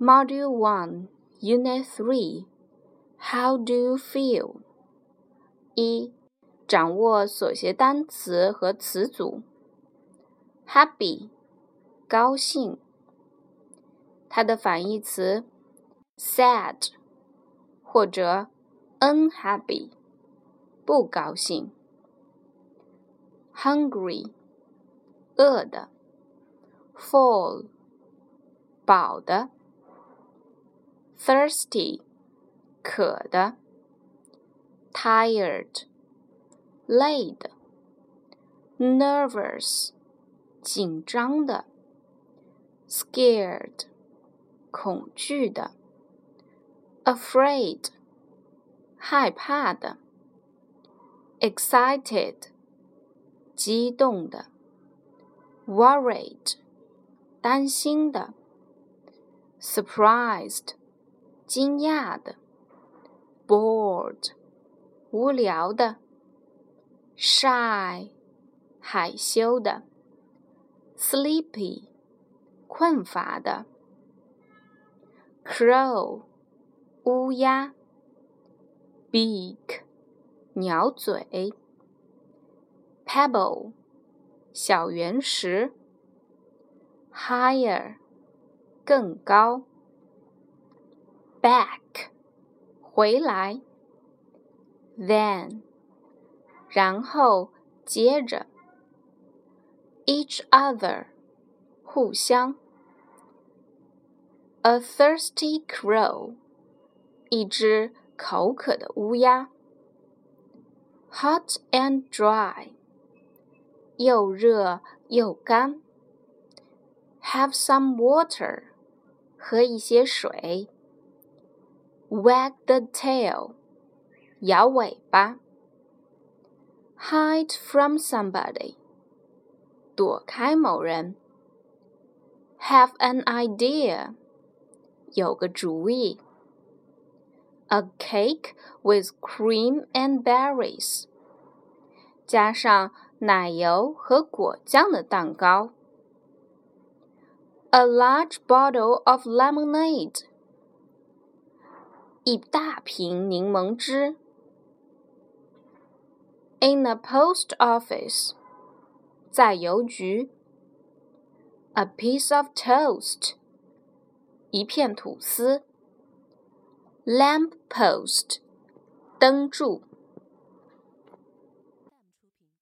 Module One, Unit Three. How do you feel? 一、掌握所学单词和词组。Happy，高兴。它的反义词 sad 或者 unhappy，不高兴。Hungry，饿的。Full，饱的。 Thirsty，渴的。Tired，累的。Nervous，紧张的。Scared，恐惧的。Afraid，害怕的。Excited，激动的。Worried，担心的。Surprised， 惊讶的。Bored，无聊的。Shy，害羞的。Sleepy，困乏的。Crow，乌鸦。Beak，鸟嘴。Pebble，小圆石。Higher，更高。 Back，回来。Then，然后接着。Each other，互相。A thirsty crow，一只口渴的乌鸦。Hot and dry，又热又干。Have some water，喝一些水。 Wag the tail，摇尾巴。Hide from somebody，躲开某人。Have an idea，有个主意。A cake with cream and berries，加上奶油和果酱的蛋糕。A large bottle of lemonade， 一大瓶柠檬汁。In a post office，在邮局。A piece of toast，一片吐司。Lamp post，灯柱。